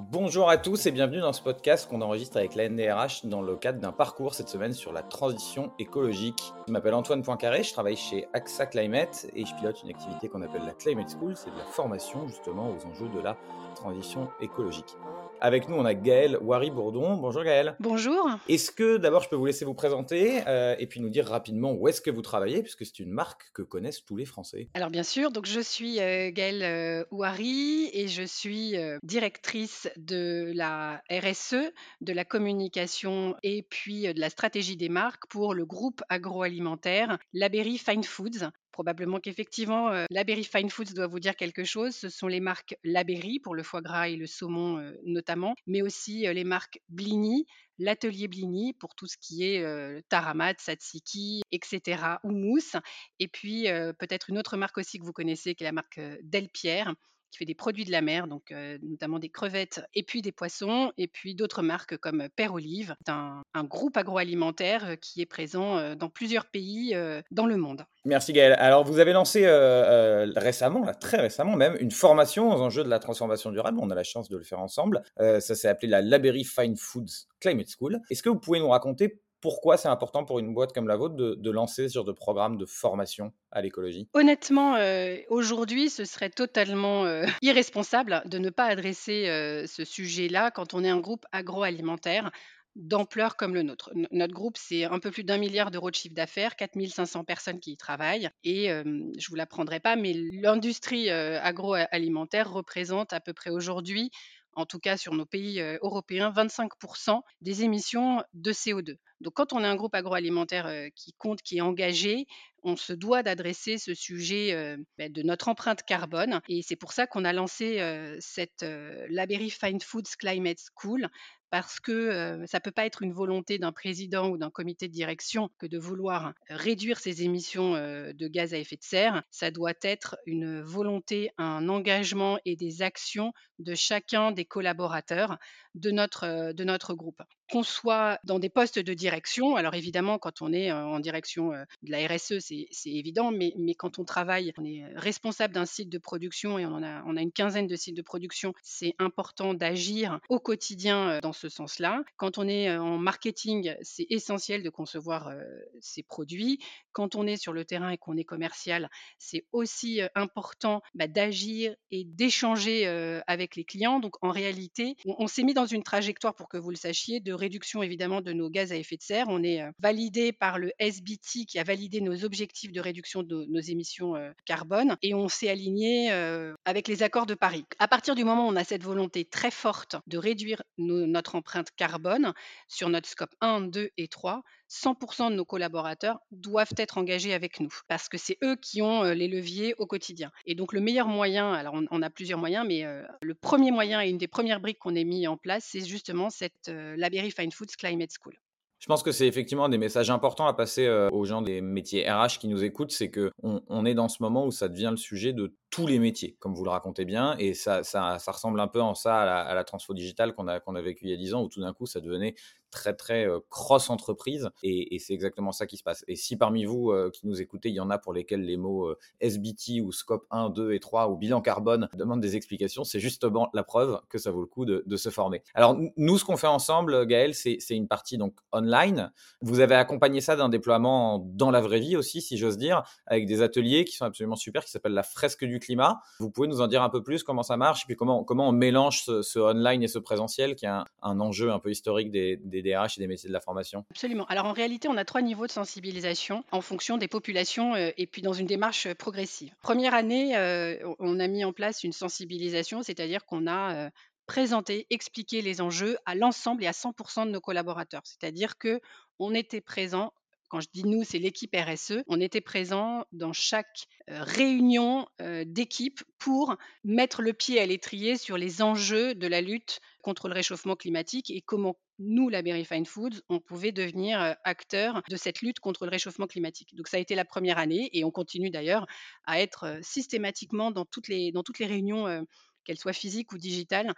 Bonjour à tous et bienvenue dans ce podcast qu'on enregistre avec la NDRH dans le cadre d'un parcours cette semaine sur la transition écologique. Je m'appelle Antoine Poincaré, je travaille chez AXA Climate et je pilote une activité qu'on appelle la Climate School, c'est de la formation justement aux enjeux de la transition écologique. Avec nous, on a Gaël Wary-Bourdon. Bonjour Gaël. Bonjour. Est-ce que d'abord je peux vous laisser vous présenter euh, et puis nous dire rapidement où est-ce que vous travaillez, puisque c'est une marque que connaissent tous les Français Alors bien sûr, donc je suis euh, Gaëlle euh, Ouari et je suis euh, directrice de la RSE, de la communication et puis euh, de la stratégie des marques pour le groupe agroalimentaire Laberry Fine Foods. Probablement qu'effectivement, euh, Fine Foods doit vous dire quelque chose. Ce sont les marques Laberry pour le foie gras et le saumon euh, notamment, mais aussi euh, les marques Blini, l'atelier Blini pour tout ce qui est euh, taramat, tzatziki, etc. ou mousse. Et puis euh, peut-être une autre marque aussi que vous connaissez qui est la marque Delpierre qui fait des produits de la mer, donc notamment des crevettes et puis des poissons, et puis d'autres marques comme Père Olive. C'est un, un groupe agroalimentaire qui est présent dans plusieurs pays dans le monde. Merci Gaël. Alors vous avez lancé récemment, très récemment même, une formation aux enjeux de la transformation durable. On a la chance de le faire ensemble. Ça s'est appelé la Laberry Fine Foods Climate School. Est-ce que vous pouvez nous raconter pourquoi c'est important pour une boîte comme la vôtre de, lancer ce genre de programme de formation à l'écologie? Honnêtement, euh, aujourd'hui, ce serait totalement euh, irresponsable de ne pas adresser euh, ce sujet-là quand on est un groupe agroalimentaire d'ampleur comme le nôtre. Notre groupe, c'est un peu plus d'un milliard d'euros de chiffre d'affaires, 4500 personnes qui y travaillent. Et je vous l'apprendrai pas, mais l'industrie agroalimentaire représente à peu près aujourd'hui, en tout cas sur nos pays euh, européens, 25% des émissions de CO2. Donc quand on est un groupe agroalimentaire euh, qui compte, qui est engagé, on se doit d'adresser ce sujet euh, ben, de notre empreinte carbone. Et c'est pour ça qu'on a lancé cette Laberry Fine Foods Climate School parce que ça peut pas être une volonté d'un président ou d'un comité de direction que de vouloir réduire ses émissions de gaz à effet de serre. Ça doit être une volonté, un engagement et des actions de chacun des collaborateurs de notre, de notre groupe. Qu'on soit dans des postes de direction, alors évidemment, quand on est en direction de la RSE, c'est évident, mais, mais quand on travaille, on est responsable d'un site de production et on, a, on a une quinzaine de sites de production, c'est important d'agir au quotidien dans ce sens-là. Quand on est en marketing, c'est essentiel de concevoir ses produits. Quand on est sur le terrain et qu'on est commercial, c'est aussi important bah, d'agir et d'échanger avec les clients. Donc en réalité, on, on s'est mis dans une trajectoire, pour que vous le sachiez, de réduction évidemment de nos gaz à effet de serre. On est euh, validé par le SBT qui a validé nos objectifs de réduction de nos émissions euh, carbone et on s'est aligné euh, avec les accords de Paris. À partir du moment où on a cette volonté très forte de réduire notre empreinte carbone sur notre scope 1, 2 et 3, 100% de nos collaborateurs doivent être engagés avec nous parce que c'est eux qui ont euh, les leviers au quotidien. Et donc le meilleur moyen, alors on, a plusieurs moyens, mais euh, le premier moyen et une des premières briques qu'on ait mis en place, c'est justement cette euh, Fine Foods Climate School. Je pense que c'est effectivement des messages importants à passer euh, aux gens des métiers RH qui nous écoutent, c'est que on, est dans ce moment où ça devient le sujet de tous les métiers, comme vous le racontez bien, et ça, ressemble un peu en ça à la, à transfo digitale qu'on a, qu'on a vécu il y a 10 ans, où tout d'un coup ça devenait très très cross entreprise, et, c'est exactement ça qui se passe. Et si parmi vous qui nous écoutez, il y en a pour lesquels les mots SBT ou scope 1, 2 et 3 ou bilan carbone demandent des explications, c'est justement la preuve que ça vaut le coup de, se former. Alors nous, ce qu'on fait ensemble, Gaël, c'est une partie donc online. Vous avez accompagné ça d'un déploiement dans la vraie vie aussi, si j'ose dire, avec des ateliers qui sont absolument super, qui s'appellent la fresque du climat. Vous pouvez nous en dire un peu plus comment ça marche, et puis comment, comment on mélange ce, online et ce présentiel, qui est un, enjeu un peu historique des DRH et des métiers de la formation. Absolument. Alors en réalité, on a trois niveaux de sensibilisation en fonction des populations euh, et puis dans une démarche euh, progressive. Première année, euh, on- a mis en place une sensibilisation, c'est-à-dire qu'on a présenté, expliqué les enjeux à l'ensemble et à 100% de nos collaborateurs. C'est-à-dire que on était présent. Quand je dis nous, c'est l'équipe RSE. On était présent dans chaque euh, réunion euh, d'équipe pour mettre le pied à l'étrier sur les enjeux de la lutte contre le réchauffement climatique et comment nous, la Berry Fine Foods, on pouvait devenir euh, acteurs de cette lutte contre le réchauffement climatique. Donc ça a été la première année et on continue d'ailleurs à être systématiquement dans toutes les, dans toutes les réunions euh, qu'elle soit physique ou digitale,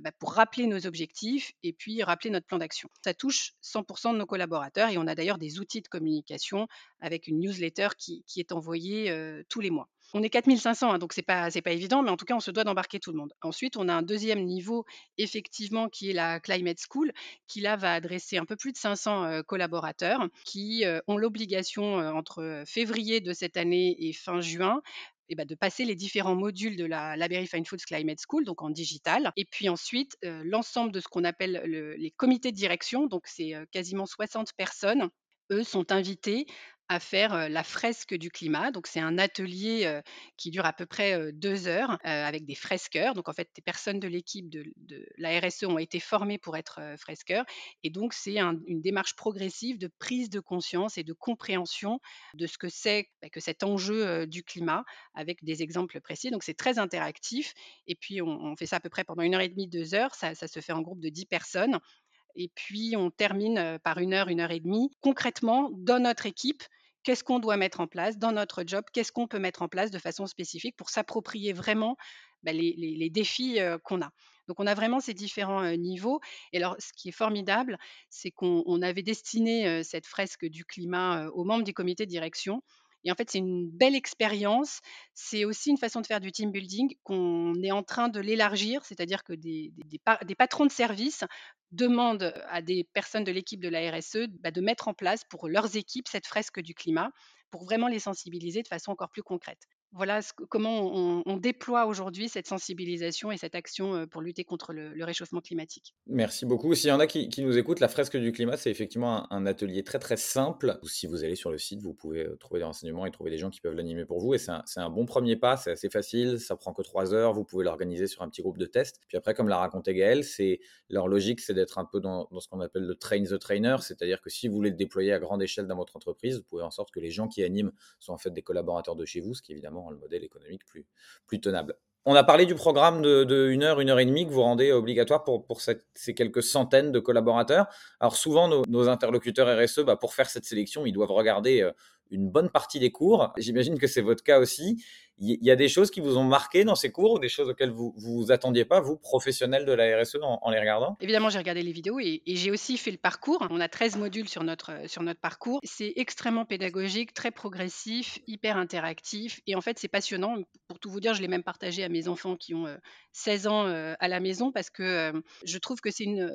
bah, pour rappeler nos objectifs et puis rappeler notre plan d'action. Ça touche 100% de nos collaborateurs et on a d'ailleurs des outils de communication avec une newsletter qui, est envoyée tous les mois. On est 4500, hein, donc c'est pas pas évident, mais en tout cas, on se doit d'embarquer tout le monde. Ensuite, on a un deuxième niveau, effectivement, qui est la Climate School, qui là va adresser un peu plus de 500 collaborateurs qui ont l'obligation entre février de cette année et fin juin ben, de passer les différents modules de la Library Fine Foods Climate School, donc en digital. Et puis ensuite, l'ensemble de ce qu'on appelle les comités de direction, donc c'est quasiment 60 personnes, eux sont invités à faire la fresque du climat. Donc, c'est un atelier qui dure à peu près deux heures avec des fresqueurs. Donc, en fait, des personnes de l'équipe de, la RSE ont été formées pour être fresqueurs. Et donc, c'est une démarche progressive de prise de conscience et de compréhension de ce que c'est bah, que cet enjeu du climat avec des exemples précis. Donc, c'est très interactif. Et puis, on, fait ça à peu près pendant une heure et demie, deux heures. Ça, ça se fait en groupe de dix personnes. Et puis, on termine par une heure, une heure et demie. Concrètement, dans notre équipe, qu'est-ce qu'on doit mettre en place dans notre job, qu'est-ce qu'on peut mettre en place de façon spécifique pour s'approprier vraiment bah, les, défis qu'on a. Donc on a vraiment ces différents niveaux. Et alors ce qui est formidable, c'est qu'on avait destiné cette fresque du climat aux membres du comité de direction. Et en fait, c'est une belle expérience. C'est aussi une façon de faire du team building qu'on est en train de l'élargir, c'est-à-dire que des, patrons de service demandent à des personnes de l'équipe de la RSE bah, de mettre en place pour leurs équipes cette fresque du climat pour vraiment les sensibiliser de façon encore plus concrète voilà comment on, déploie aujourd'hui cette sensibilisation et cette action pour lutter contre le, réchauffement climatique. Merci beaucoup. S'il y en a qui, nous écoutent, la fresque du climat, c'est effectivement un, atelier très très simple. Si vous allez sur le site, vous pouvez trouver des renseignements et trouver des gens qui peuvent l'animer pour vous. Et c'est un, bon premier pas, c'est assez facile, ça prend que trois heures, vous pouvez l'organiser sur un petit groupe de tests. Puis après, comme l'a raconté Gaël, leur logique, c'est d'être un peu dans, ce qu'on appelle le train the trainer, c'est-à-dire que si vous voulez le déployer à grande échelle dans votre entreprise, vous pouvez en sorte que les gens qui animent soient en fait des collaborateurs de chez vous, ce qui évidemment le modèle économique plus, plus tenable. On a parlé du programme de, une heure, une heure et demie que vous rendez obligatoire pour, pour ces quelques centaines de collaborateurs. Alors souvent, nos, interlocuteurs RSE, bah, pour faire cette sélection, ils doivent regarder euh, une bonne partie des cours. J'imagine que c'est votre cas aussi. Il y a des choses qui vous ont marqué dans ces cours ou des choses auxquelles vous vous attendiez pas, vous, professionnels de la RSE, en, les regardant? Évidemment, j'ai regardé les vidéos et, j'ai aussi fait le parcours. On a 13 modules sur notre, sur notre parcours. C'est extrêmement pédagogique, très progressif, hyper interactif. Et en fait, c'est passionnant. Pour tout vous dire, je l'ai même partagé à mes enfants qui ont 16 euh, ans euh, à la maison parce que euh, je trouve que c'est une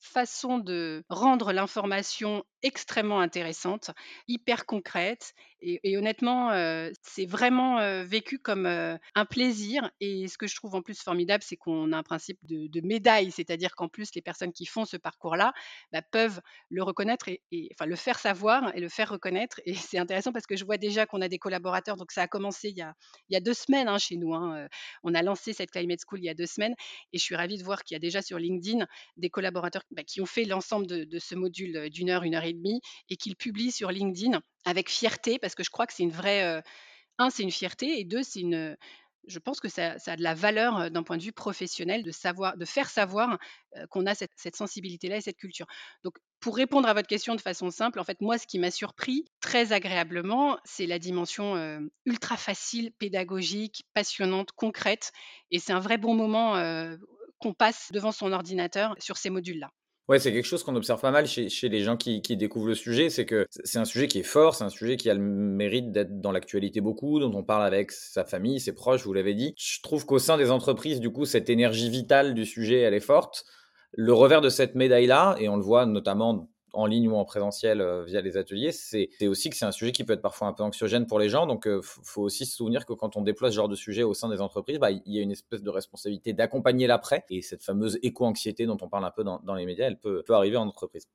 façon de rendre l'information extrêmement intéressante, hyper concrète. Et, honnêtement, c'est vraiment vécu comme un plaisir. Et ce que je trouve en plus formidable, c'est qu'on a un principe de, médaille, c'est-à-dire qu'en plus, les personnes qui font ce parcours-là bah, peuvent le reconnaître et, enfin le faire savoir et le faire reconnaître. Et c'est intéressant parce que je vois déjà qu'on a des collaborateurs. Donc ça a commencé il y a, il y a deux semaines hein, chez nous. Hein, on a lancé cette Climate School il y a deux semaines et je suis ravie de voir qu'il y a déjà sur LinkedIn des collaborateurs bah, qui ont fait l'ensemble de, ce module d'une heure, une heure et demie et qu'ils publient sur LinkedIn avec fierté parce que je crois que c'est une vraie. un, c'est une fierté et deux, c'est une. Je pense que ça, a de la valeur d'un point de vue professionnel de savoir, de faire savoir qu'on a cette sensibilité-là et cette culture. Donc, pour répondre à votre question de façon simple, en fait, moi, ce qui m'a surpris très agréablement, c'est la dimension ultra facile, pédagogique, passionnante, concrète. Et c'est un vrai bon moment qu'on passe devant son ordinateur sur ces modules-là. Ouais, c'est quelque chose qu'on observe pas mal chez, les gens qui découvrent le sujet, c'est que c'est un sujet qui est fort, c'est un sujet qui a le mérite d'être dans l'actualité beaucoup, dont on parle avec sa famille, ses proches, vous l'avez dit. Je trouve qu'au sein des entreprises, du coup, cette énergie vitale du sujet, elle est forte. Le revers de cette médaille-là, et on le voit notamment en ligne ou en présentiel euh, via les ateliers, c'est aussi que c'est un sujet qui peut être parfois un peu anxiogène pour les gens. Donc, il euh, faut aussi se souvenir que quand on déploie ce genre de sujet au sein des entreprises, bah, il y a une espèce de responsabilité d'accompagner l'après. Et cette fameuse éco-anxiété dont on parle un peu dans, les médias, elle peut, arriver en entreprise.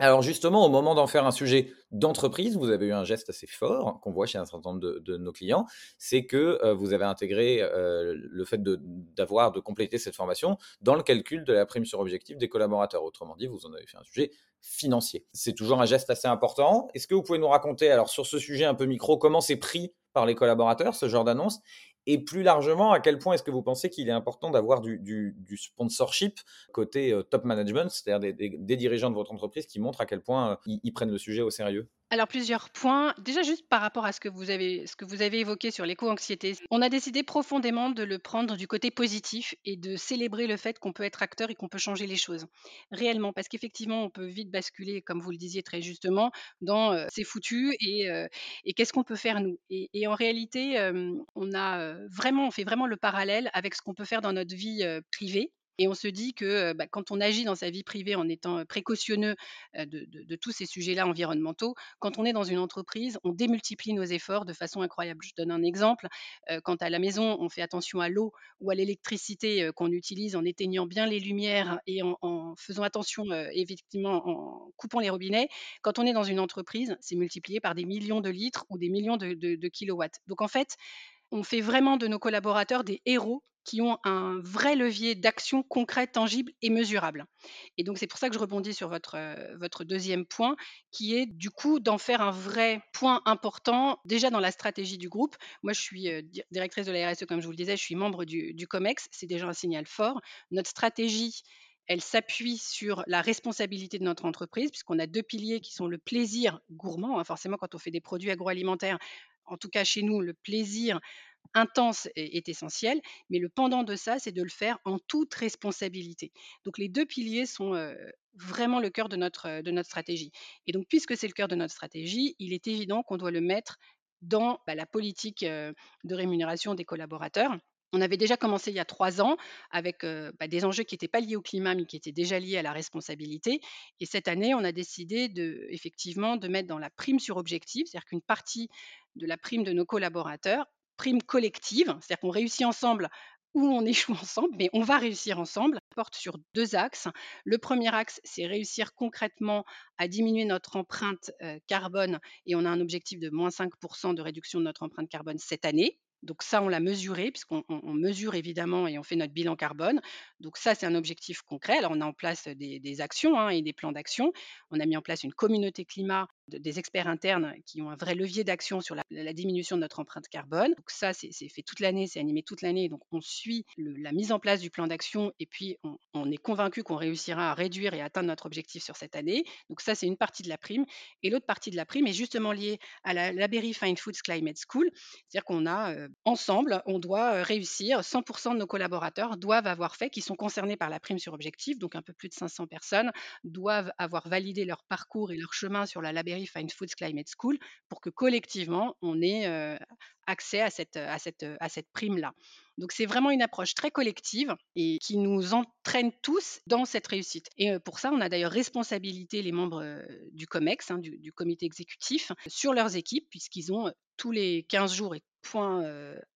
Alors justement, au moment d'en faire un sujet d'entreprise, vous avez eu un geste assez fort qu'on voit chez un certain nombre de, nos clients, c'est que euh, vous avez intégré le fait d'avoir, de, compléter cette formation dans le calcul de la prime sur objectif des collaborateurs. Autrement dit, vous en avez fait un sujet financier. C'est toujours un geste assez important. Est-ce que vous pouvez nous raconter, alors sur ce sujet un peu micro, comment c'est pris par les collaborateurs, ce genre d'annonce? Et plus largement, à quel point est-ce que vous pensez qu'il est important d'avoir du, sponsorship côté euh, top management, c'est-à-dire des, dirigeants de votre entreprise qui montrent à quel point euh, ils, prennent le sujet au sérieux? Alors plusieurs points. Déjà juste par rapport à ce que vous avez évoqué sur l'éco-anxiété. On a décidé profondément de le prendre du côté positif et de célébrer le fait qu'on peut être acteur et qu'on peut changer les choses. Réellement, parce qu'effectivement, on peut vite basculer, comme vous le disiez très justement, dans euh, c'est foutu et, euh, et qu'est-ce qu'on peut faire nous? Et, en réalité, euh, on a euh, vraiment, on fait vraiment le parallèle avec ce qu'on peut faire dans notre vie privée et on se dit que bah, quand on agit dans sa vie privée en étant précautionneux de, tous ces sujets-là environnementaux, quand on est dans une entreprise, on démultiplie nos efforts de façon incroyable. Je donne un exemple. Quand à la maison, on fait attention à l'eau ou à l'électricité qu'on utilise en éteignant bien les lumières et en, faisant attention, effectivement, en coupant les robinets, quand on est dans une entreprise, c'est multiplié par des millions de litres ou des millions de kilowatts. Donc en fait, on fait vraiment de nos collaborateurs des héros qui ont un vrai levier d'action concrète, tangible et mesurable. Et donc c'est pour ça que je rebondis sur votre, euh, votre deuxième point, qui est du coup d'en faire un vrai point important déjà dans la stratégie du groupe. Moi, je suis euh, directrice de la RSE, comme je vous le disais, je suis membre du, du COMEX, c'est déjà un signal fort. Notre stratégie, elle s'appuie sur la responsabilité de notre entreprise, puisqu'on a deux piliers qui sont le plaisir gourmand. Hein, forcément, quand on fait des produits agroalimentaires, en tout cas chez nous, le plaisir intense est, essentiel, mais le pendant de ça, c'est de le faire en toute responsabilité. Donc les deux piliers sont vraiment le cœur de notre, de notre stratégie. Et donc puisque c'est le cœur de notre stratégie, il est évident qu'on doit le mettre dans bah, la politique de rémunération des collaborateurs. On avait déjà commencé il y a trois ans avec bah, des enjeux qui n'étaient pas liés au climat, mais qui étaient déjà liés à la responsabilité. Et cette année, on a décidé de, effectivement de mettre dans la prime sur objectif, c'est-à-dire qu'une partie de la prime de nos collaborateurs prime collective, c'est-à-dire qu'on réussit ensemble ou on échoue ensemble, mais on va réussir ensemble, porte sur deux axes. Le premier axe, c'est réussir concrètement à diminuer notre empreinte euh, carbone et on a un objectif de moins 5% de réduction de notre empreinte carbone cette année. Donc ça, on l'a mesuré, puisqu'on mesure évidemment et on fait notre bilan carbone. Donc ça, c'est un objectif concret. Alors on a en place des, actions hein, et des plans d'action. On a mis en place une communauté climat des experts internes qui ont un vrai levier d'action sur la, diminution de notre empreinte carbone. Donc ça, c'est fait toute l'année, c'est animé toute l'année. Donc on suit la mise en place du plan d'action et puis on, est convaincu qu'on réussira à réduire et atteindre notre objectif sur cette année. Donc ça, c'est une partie de la prime. Et l'autre partie de la prime est justement liée à la Laberry Fine Foods Climate School. C'est-à-dire qu'on a ensemble, on doit euh, réussir, 100% de nos collaborateurs doivent avoir fait, qui sont concernés par la prime sur objectif, donc un peu plus de 500 personnes, doivent avoir validé leur parcours et leur chemin sur la Laberry Fine Foods Climate School pour que collectivement, on ait accès à cette, à cette, à cette prime-là. Donc c'est vraiment une approche très collective et qui nous entraîne tous dans cette réussite. Et pour ça, on a d'ailleurs responsabilité les membres du COMEX, hein, du, comité exécutif, sur leurs équipes, puisqu'ils ont tous les 15 jours et point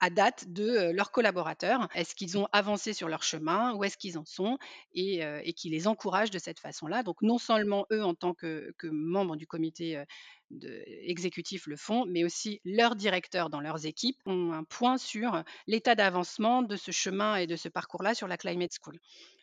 à date de leurs collaborateurs. Est-ce qu'ils ont avancé sur leur chemin Où est-ce qu'ils en sont Et, qui les encouragent de cette façon-là. Donc non seulement eux, en tant que, que membres du comité de, exécutif le font, mais aussi leurs directeurs dans leurs équipes ont un point sur l'état d'avancement de ce chemin et de ce parcours-là sur la Climate School.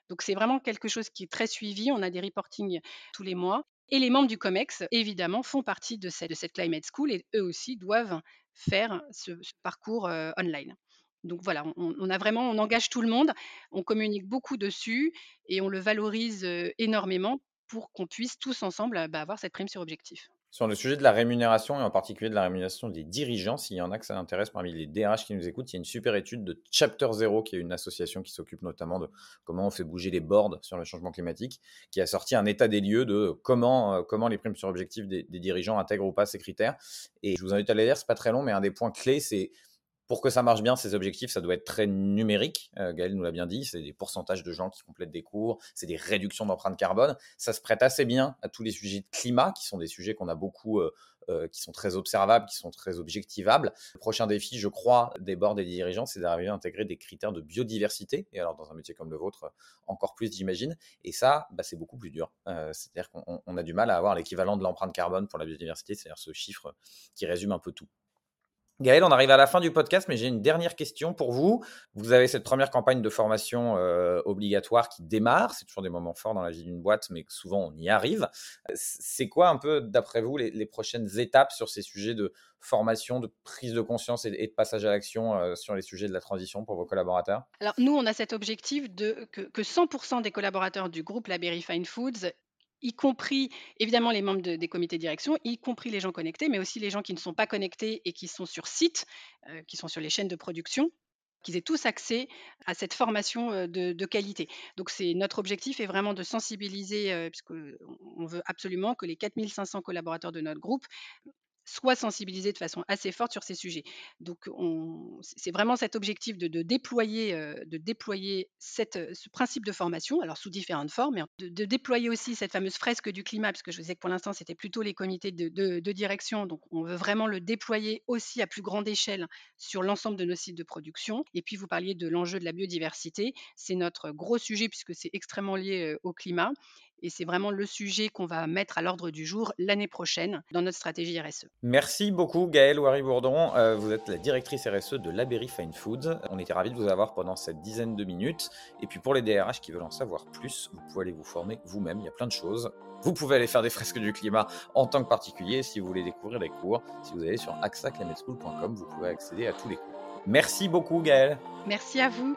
Donc c'est vraiment quelque chose qui est très suivi. On a des reportings tous les mois. Et les membres du COMEX, évidemment, font partie de cette, Climate School et eux aussi doivent faire ce, parcours online. Donc voilà, on, a vraiment, on engage tout le monde, on communique beaucoup dessus et on le valorise énormément pour qu'on puisse tous ensemble bah, avoir cette prime sur objectif. Sur le sujet de la rémunération et en particulier de la rémunération des dirigeants, s'il y en a que ça intéresse parmi les DRH qui nous écoutent, il y a une super étude de Chapter Zero, qui est une association qui s'occupe notamment de comment on fait bouger les boards sur le changement climatique, qui a sorti un état des lieux de comment, euh, comment les primes sur objectif des, dirigeants intègrent ou pas ces critères. Et je vous invite à les lire, c'est pas très long, mais un des points clés, c'est pour que ça marche bien, ces objectifs, ça doit être très numérique. Euh, Gaël nous l'a bien dit, c'est des pourcentages de gens qui complètent des cours, c'est des réductions d'empreinte carbone. Ça se prête assez bien à tous les sujets de climat, qui sont des sujets qu'on a beaucoup, euh, euh, qui sont très observables, qui sont très objectivables. Le prochain défi, je crois, des boards et des dirigeants, c'est d'arriver à intégrer des critères de biodiversité. Et alors, dans un métier comme le vôtre, encore plus, j'imagine. Et ça, bah, c'est beaucoup plus dur. c'est-à-dire qu'on a du mal à avoir l'équivalent de l'empreinte carbone pour la biodiversité, c'est-à-dire ce chiffre qui résume un peu tout. Gaël, on arrive à la fin du podcast, mais j'ai une dernière question pour vous. Vous avez cette première campagne de formation euh, obligatoire qui démarre. C'est toujours des moments forts dans la vie d'une boîte, mais souvent on y arrive. C'est quoi un peu, d'après vous, les, prochaines étapes sur ces sujets de formation, de prise de conscience et, de passage à l'action euh, sur les sujets de la transition pour vos collaborateurs? Alors nous, on a cet objectif de que, que 100% des collaborateurs du groupe La Berry Fine Foods y compris évidemment les membres des comités de direction, y compris les gens connectés, mais aussi les gens qui ne sont pas connectés et qui sont sur site, euh, qui sont sur les chaînes de production qu'ils aient tous accès à cette formation de, de qualité. Donc, c'est notre objectif est vraiment de sensibiliser, puisqu'on veut absolument que les 4500 collaborateurs de notre groupe soit sensibilisés de façon assez forte sur ces sujets. Donc, c'est vraiment cet objectif de, déployer, de déployer cette, ce principe de formation, alors sous différentes formes, de, déployer aussi cette fameuse fresque du climat, parce que je disais que pour l'instant, c'était plutôt les comités de, de, direction. Donc, on veut vraiment le déployer aussi à plus grande échelle sur l'ensemble de nos sites de production. Et puis, vous parliez de l'enjeu de la biodiversité. C'est notre gros sujet, puisque c'est extrêmement lié au climat. Et c'est vraiment le sujet qu'on va mettre à l'ordre du jour l'année prochaine dans notre stratégie RSE. Merci beaucoup Gaëlle Ouari-Bourdon. Euh, vous êtes la directrice RSE de Laberry Fine Foods. On était ravis de vous avoir pendant cette dizaine de minutes. Et puis pour les DRH qui veulent en savoir plus, vous pouvez aller vous former vous-même. Il y a plein de choses. Vous pouvez aller faire des fresques du climat en tant que particulier. Si vous voulez découvrir les cours, si vous allez sur axaclimate.com, vous pouvez accéder à tous les cours. Merci beaucoup Gaëlle. Merci à vous.